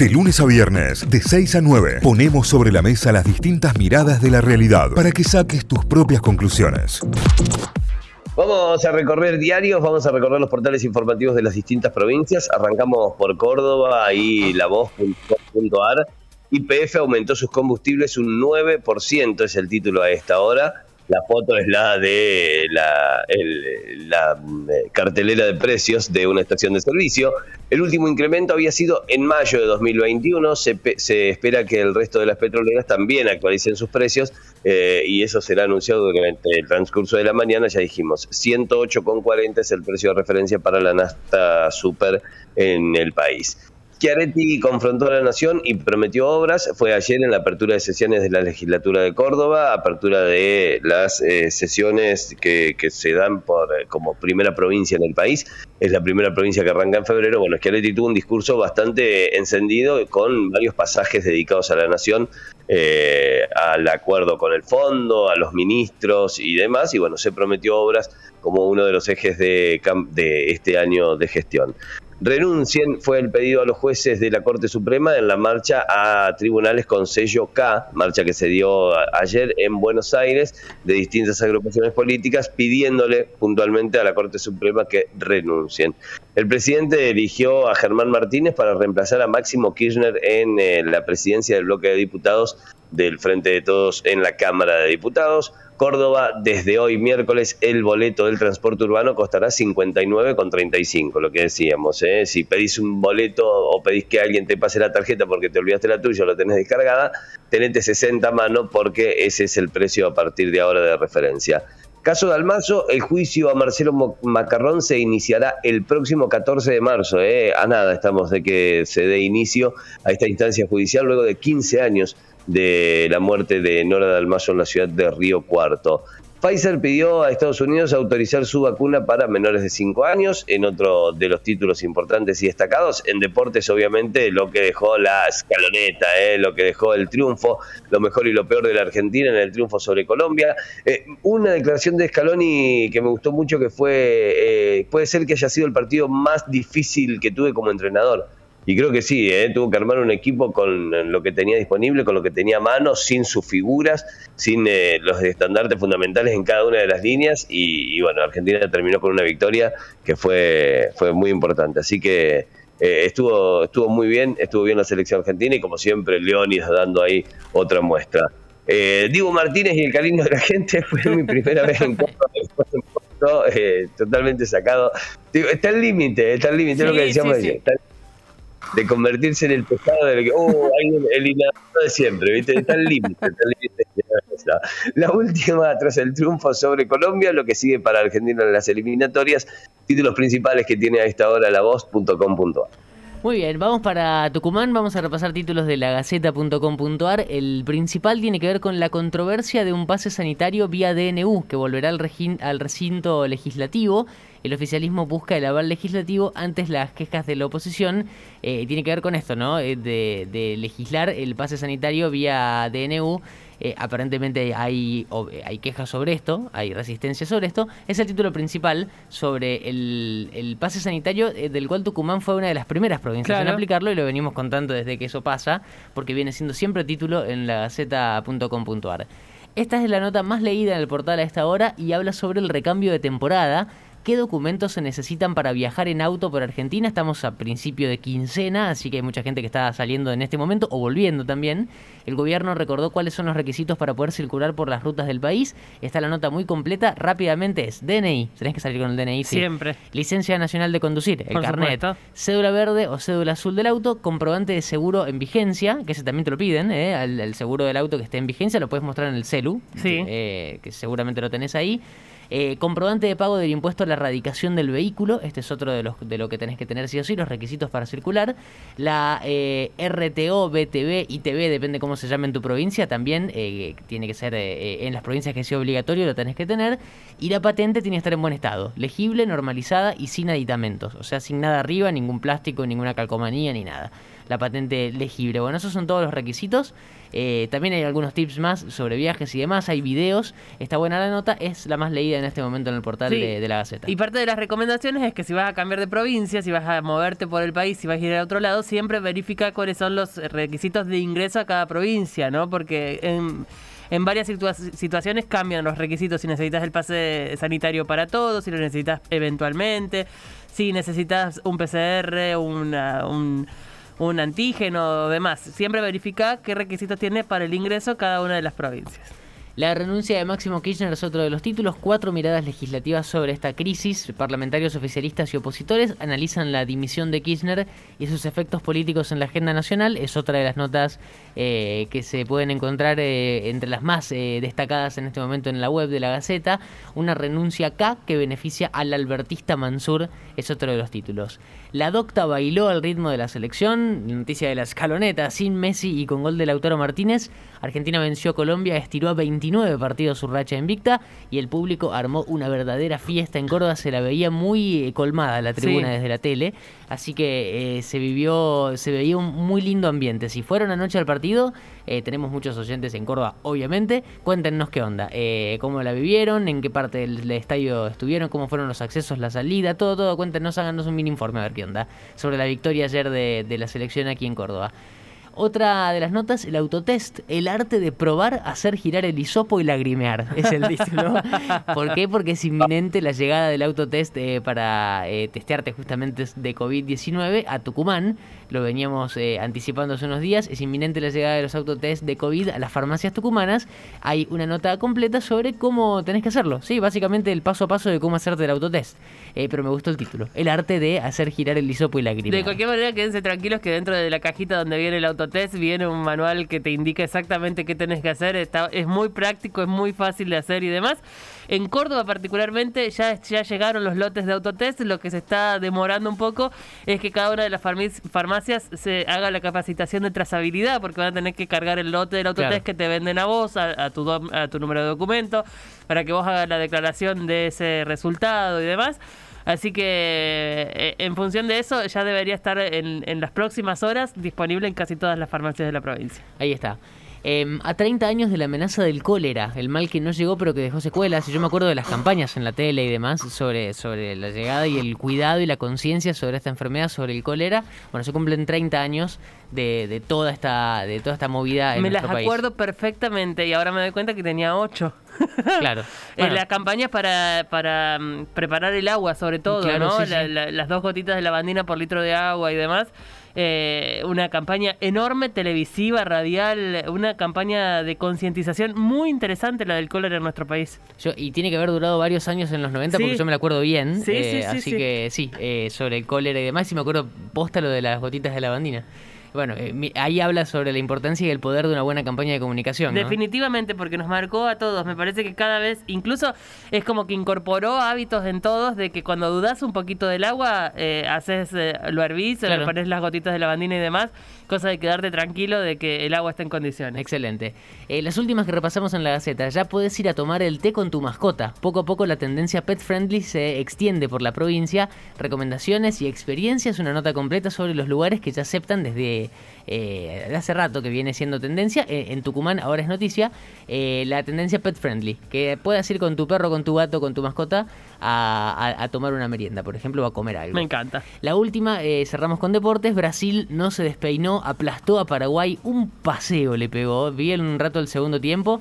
De lunes a viernes, de 6 a 9, ponemos sobre la mesa las distintas miradas de la realidad para que saques tus propias conclusiones. Vamos a recorrer diarios, vamos a recorrer los portales informativos de las distintas provincias. Arrancamos por Córdoba y la voz.ar. YPF aumentó sus combustibles un 9%, es el título a esta hora. La foto es la de la, eh, cartelera de precios de una estación de servicio. El último incremento había sido en mayo de 2021. Se, se espera que el resto de las petroleras también actualicen sus precios eh, y eso será anunciado durante el transcurso de la mañana. Ya dijimos, 108,40 es el precio de referencia para la nafta super en el país. Chiaretti confrontó a la Nación y prometió obras. Fue ayer en la apertura de sesiones de la legislatura de Córdoba, apertura de las eh, sesiones que, se dan por eh, como primera provincia en el país. Es la primera provincia que arranca en febrero. Bueno, Chiaretti tuvo un discurso bastante encendido con varios pasajes dedicados a la Nación, eh, al acuerdo con el fondo, a los ministros y demás. Y bueno, se prometió obras como uno de los ejes de, de este año de gestión renuncien, fue el pedido a los jueces de la Corte Suprema en la marcha a tribunales con sello K, marcha que se dio ayer en Buenos Aires de distintas agrupaciones políticas, pidiéndole puntualmente a la Corte Suprema que renuncien. El presidente eligió a Germán Martínez para reemplazar a Máximo Kirchner en eh, la presidencia del bloque de diputados del Frente de Todos en la Cámara de Diputados. Córdoba, desde hoy miércoles, el boleto del transporte urbano costará 59,35, lo que decíamos. ¿eh? Si pedís un boleto o pedís que alguien te pase la tarjeta porque te olvidaste la tuya o la tenés descargada, tenete 60 a mano porque ese es el precio a partir de ahora de referencia. Caso de Almazo, el juicio a Marcelo Macarrón se iniciará el próximo 14 de marzo. ¿eh? A nada estamos de que se dé inicio a esta instancia judicial luego de 15 años de la muerte de Nora Dalmazo en la ciudad de Río Cuarto. Pfizer pidió a Estados Unidos autorizar su vacuna para menores de 5 años, en otro de los títulos importantes y destacados. En deportes, obviamente, lo que dejó la escaloneta, eh, lo que dejó el triunfo, lo mejor y lo peor de la Argentina en el triunfo sobre Colombia. Eh, una declaración de Scaloni que me gustó mucho, que fue, eh, puede ser que haya sido el partido más difícil que tuve como entrenador y creo que sí, ¿eh? tuvo que armar un equipo con lo que tenía disponible, con lo que tenía a mano, sin sus figuras, sin eh, los estandartes fundamentales en cada una de las líneas. Y, bueno, Argentina terminó con una victoria que fue, fue muy importante. Así que eh, estuvo, estuvo muy bien, estuvo bien la selección argentina y como siempre, Leónidas dando ahí otra muestra. Diego Martínez y el cariño de la gente fue mi primera vez en Córdoba, totalmente sacado. Está el límite, está el límite, lo que decíamos ayer de convertirse en el pescado del que, oh, el, el de siempre, ¿viste? Está el límite, La última, tras el triunfo sobre Colombia, lo que sigue para Argentina en las eliminatorias, títulos principales que tiene a esta hora la voz.com.ar. Muy bien, vamos para Tucumán, vamos a repasar títulos de la Gaceta.com.ar. El principal tiene que ver con la controversia de un pase sanitario vía DNU que volverá al recinto legislativo el oficialismo busca el aval legislativo antes las quejas de la oposición. Eh, tiene que ver con esto, ¿no? Eh, de, legislar el pase sanitario vía DNU. Eh, aparentemente hay, hay quejas sobre esto, hay resistencia sobre esto. Es el título principal sobre el, pase sanitario, del cual Tucumán fue una de las primeras provincias en aplicarlo y lo venimos contando desde que eso pasa, porque viene siendo siempre título en la z.com.ar. Esta es la nota más leída en el portal a esta hora y habla sobre el recambio de temporada qué documentos se necesitan para viajar en auto por Argentina. Estamos a principio de quincena, así que hay mucha gente que está saliendo en este momento o volviendo también. El gobierno recordó cuáles son los requisitos para poder circular por las rutas del país. Está la nota muy completa. Rápidamente es DNI, tenés que salir con el DNI. Siempre. Licencia Nacional de Conducir, el carnet. Cédula verde o cédula azul del auto, comprobante de seguro en vigencia, que ese también te lo piden, ¿eh? el, seguro del auto que esté en vigencia, lo puedes mostrar en el celu, sí. Eh, que seguramente lo tenés ahí. Eh, comprobante de pago del impuesto a la erradicación del vehículo, este es otro de, los, de lo que tenés que tener sí o sí, los requisitos para circular. La eh, RTO, BTV, ITV, depende cómo se llame en tu provincia, también eh, tiene que ser en las provincias que sea obligatorio, lo tenés que tener. Y la patente tiene que estar en buen estado, legible, normalizada y sin aditamentos, o sea, sin nada arriba, ningún plástico, ninguna calcomanía ni nada. La patente legible. Bueno, esos son todos los requisitos. Eh, también hay algunos tips más sobre viajes y demás, hay videos, está buena la nota, es la más leída en este momento en el portal de, la Gaceta. Y parte de las recomendaciones es que si vas a cambiar de provincia, si vas a moverte por el país, si vas a ir a otro lado, siempre verifica cuáles son los requisitos de ingreso a cada provincia, ¿no? Porque en en varias situaciones cambian los requisitos si necesitas el pase sanitario para todos, si lo necesitas eventualmente, si necesitas un PCR, un, un antígeno o demás. Siempre verifica qué requisitos tiene para el ingreso cada una de las provincias. La renuncia de Máximo Kirchner es otro de los títulos. Cuatro miradas legislativas sobre esta crisis. Parlamentarios oficialistas y opositores analizan la dimisión de Kirchner y sus efectos políticos en la agenda nacional. Es otra de las notas eh, que se pueden encontrar eh, entre las más eh, destacadas en este momento en la web de la Gaceta. Una renuncia acá que beneficia al albertista Mansur es otro de los títulos. La docta bailó al ritmo de la selección. Noticia de la escaloneta sin Messi y con gol de Lautaro Martínez. Argentina venció a Colombia, estiró a 20 29 partidos su racha invicta y el público armó una verdadera fiesta en Córdoba, se la veía muy eh, colmada la tribuna desde la tele, así que eh, se vivió, se veía un muy lindo ambiente. Si fueron anoche al partido, eh, tenemos muchos oyentes en Córdoba, obviamente, cuéntenos qué onda, cómo la vivieron, en qué parte del, estadio estuvieron, cómo fueron los accesos, la salida, todo, todo, cuéntenos, háganos un mini informe a ver qué onda sobre la victoria ayer de la selección aquí en Córdoba. Otra de las notas, el autotest, el arte de probar hacer girar el hisopo y lagrimear, es el título. ¿Por qué? Porque es inminente la llegada del autotest eh, para eh, testearte justamente de COVID-19 a Tucumán. Lo veníamos eh, anticipando hace unos días. Es inminente la llegada de los autotest de COVID a las farmacias tucumanas. Hay una nota completa sobre cómo tenés que hacerlo. Sí, básicamente el paso a paso de cómo hacerte el autotest. pero me gustó el título. El arte de hacer girar el hisopo y lagrimear. De cualquier manera, quédense tranquilos que dentro de la cajita donde viene el autotest autotest viene un manual que te indica exactamente qué tenés que hacer. Está, es muy práctico, es muy fácil de hacer y demás. En Córdoba particularmente ya, ya llegaron los lotes de autotest. Lo que se está demorando un poco es que cada una de las farmacias se haga la capacitación de trazabilidad porque van a tener que cargar el lote del autotest que te venden a vos, a, tu, a tu número de documento, para que vos hagas la declaración de ese resultado y demás. Así que eh, en función de eso ya debería estar en, en las próximas horas disponible en casi todas las farmacias de la provincia. Ahí está. Em, a 30 años de la amenaza del cólera, el mal que no llegó pero que dejó secuelas. Y yo me acuerdo de las campañas en la tele y demás sobre, sobre la llegada y el cuidado y la conciencia sobre esta enfermedad, sobre el cólera. Bueno, se cumplen 30 años de, de toda esta de toda esta movida en Me las acuerdo perfectamente y ahora me doy cuenta que tenía 8. Claro. En las campañas para, para mm, preparar el agua, sobre todo, ¿no? las dos gotitas de lavandina por litro de agua y demás. Eh, una campaña enorme, televisiva, radial, una campaña de concientización muy interesante la del cólera en nuestro país. y tiene que haber durado varios años en los 90 porque yo me la acuerdo bien. Eh, así que sí, eh, sobre el cólera y demás. Y me acuerdo posta lo de las gotitas de lavandina. Bueno, eh, ahí habla sobre la importancia y el poder de una buena campaña de comunicación. Definitivamente, porque nos marcó a todos. Me parece que cada vez, incluso es como que incorporó hábitos en todos de que cuando dudas un poquito del agua, eh, haces, eh, lo hervís, le pones las gotitas de lavandina y demás, cosa de quedarte tranquilo de que el agua está en condiciones. Excelente. las últimas que repasamos en la Gaceta, ya puedes ir a tomar el té con tu mascota. Poco a poco la tendencia pet friendly se extiende por la provincia. Recomendaciones y experiencias, una nota completa sobre los lugares que ya aceptan desde eh, de hace rato que viene siendo tendencia. Eh, en Tucumán ahora es noticia. Eh, la tendencia pet friendly. Que puedas ir con tu perro, con tu gato, con tu mascota a, tomar una merienda, por ejemplo, o a comer algo. Me encanta. La última, cerramos con deportes. Brasil no se despeinó, aplastó a Paraguay. Un paseo le pegó. Vi en un rato el segundo tiempo.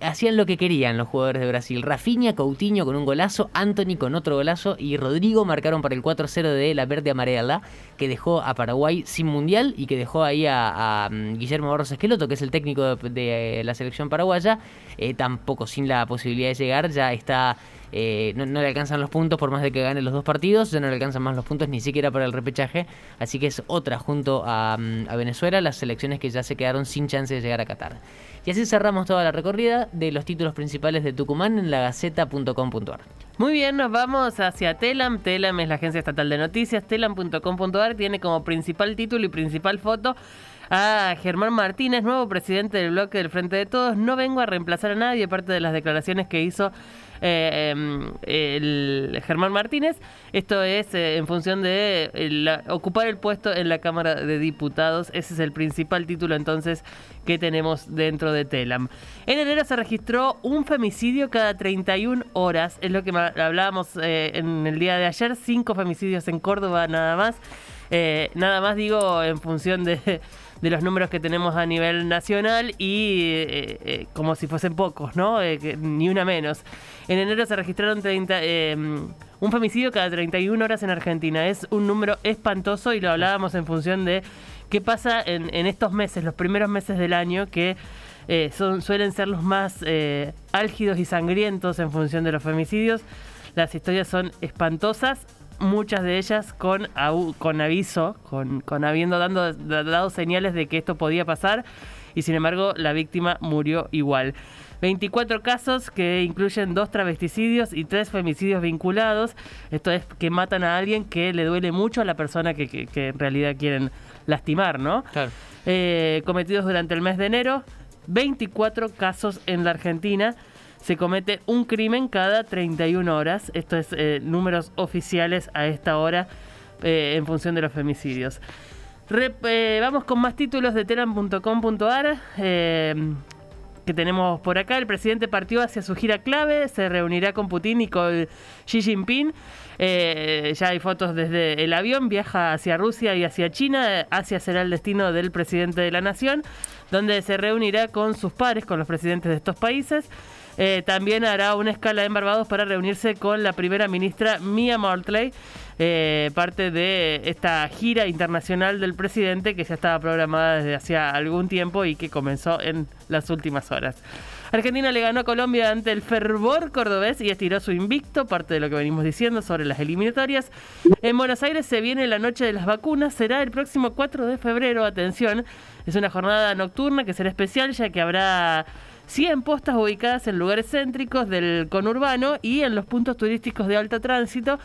hacían lo que querían los jugadores de Brasil. Rafinha, Coutinho con un golazo, Anthony con otro golazo y Rodrigo marcaron para el 4-0 de la verde amarela que dejó a Paraguay sin mundial y que dejó ahí a, mm, Guillermo Barros Esqueloto, que es el técnico de, la selección paraguaya, eh, tampoco sin la posibilidad de llegar, ya está, eh, no, le alcanzan los puntos por más de que gane los dos partidos, ya no le alcanzan más los puntos ni siquiera para el repechaje, así que es otra junto a, mm, Venezuela, las selecciones que ya se quedaron sin chance de llegar a Qatar. Y así cerramos toda la recorrida de los títulos principales de Tucumán en la gaceta.com.ar. Muy bien, nos vamos hacia Telam. Telam es la agencia estatal de noticias. Telam.com.ar tiene como principal título y principal foto a Germán Martínez, nuevo presidente del bloque del Frente de Todos. No vengo a reemplazar a nadie, parte de las declaraciones que hizo eh, em, Germán Martínez. Esto es eh, en función de eh, ocupar el puesto en la Cámara de Diputados. Ese es el principal título entonces que tenemos dentro de Telam. En enero se registró un femicidio cada 31 horas. Es lo que hablábamos en el día de ayer. Cinco femicidios en Córdoba nada más. nada más digo en función de de los números que tenemos a nivel nacional y eh, eh, como si fuesen pocos, ¿no? Eh, ni una menos. En enero se registraron 30, un femicidio cada 31 horas en Argentina. Es un número espantoso y lo hablábamos en función de qué pasa en, estos meses, los primeros meses del año, que son, suelen ser los más álgidos y sangrientos en función de los femicidios. Las historias son espantosas muchas de ellas con, con aviso, con, con habiendo dando, dado señales de que esto podía pasar y sin embargo la víctima murió igual. 24 casos que incluyen dos travesticidios y tres femicidios vinculados. Esto es que matan a alguien que le duele mucho a la persona que, que, en realidad quieren lastimar, ¿no? Claro. Eh, cometidos durante el mes de enero. 24 casos en la Argentina se comete un crimen cada 31 horas. Esto es eh, números oficiales a esta hora eh, en función de los femicidios. Eh, vamos con más títulos de telam.com.ar que tenemos por acá. El presidente partió hacia su gira clave, se reunirá con Putin y con Xi Jinping. ya hay fotos desde el avión, viaja hacia Rusia y hacia China. Asia será el destino del presidente de la nación, donde se reunirá con sus pares, con los presidentes de estos países. Eh, también hará una escala en Barbados para reunirse con la primera ministra Mia Mortley, eh, parte de esta gira internacional del presidente que ya estaba programada desde hacía algún tiempo y que comenzó en las últimas horas. Argentina le ganó a Colombia ante el fervor cordobés y estiró su invicto, parte de lo que venimos diciendo sobre las eliminatorias. En Buenos Aires se viene la noche de las vacunas, será el próximo 4 de febrero, atención, es una jornada nocturna que será especial ya que habrá 100 postas ubicadas en lugares céntricos del conurbano y en los puntos turísticos de alto tránsito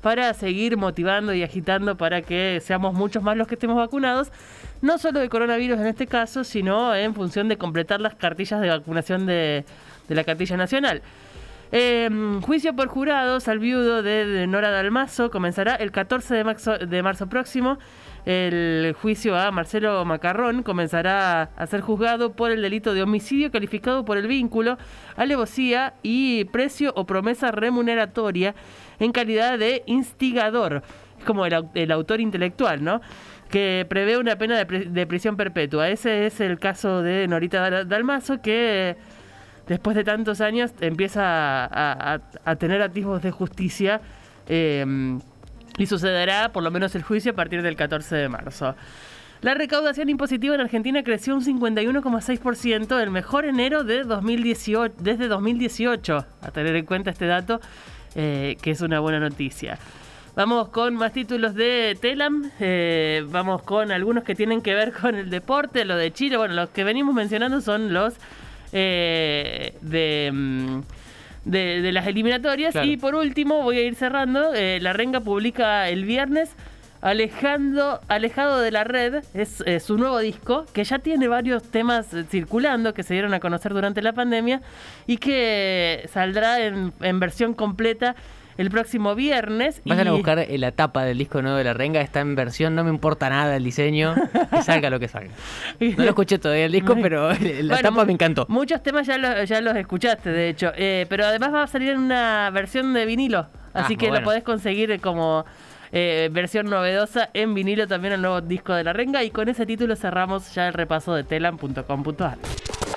para seguir motivando y agitando para que seamos muchos más los que estemos vacunados, no solo de coronavirus en este caso, sino en función de completar las cartillas de vacunación de, la cartilla nacional. Em, juicio por jurados al viudo de, Nora Dalmazo comenzará el 14 de de marzo próximo el juicio a Marcelo Macarrón comenzará a ser juzgado por el delito de homicidio calificado por el vínculo, alevosía y precio o promesa remuneratoria en calidad de instigador, como el, autor intelectual, ¿no? que prevé una pena de, prisión perpetua. Ese es el caso de Norita Dalmazo, que después de tantos años empieza a, tener atisbos de justicia. Eh, y sucederá por lo menos el juicio a partir del 14 de marzo. La recaudación impositiva en Argentina creció un 51,6%, el mejor enero de 2018, desde 2018. A tener en cuenta este dato, eh, que es una buena noticia. Vamos con más títulos de Telam. Eh, vamos con algunos que tienen que ver con el deporte, lo de Chile. Bueno, los que venimos mencionando son los eh, de. Mm, de, las eliminatorias. Y por último, voy a ir cerrando. Eh, la Renga publica el viernes Alejando, Alejado de la Red es su nuevo disco que ya tiene varios temas eh, circulando que se dieron a conocer durante la pandemia y que saldrá en, en versión completa el próximo viernes. Vayan a buscar la tapa del disco nuevo de La Renga, está en versión, no me importa nada el diseño, que salga lo que salga. No lo escuché todavía el disco, pero la tapa me encantó. Muchos temas ya, ya los escuchaste, de hecho, eh, pero además va a salir en una versión de vinilo, así ah, que lo podés conseguir como... Eh, versión novedosa en vinilo también el nuevo disco de la renga y con ese título cerramos ya el repaso de telam.com.ar.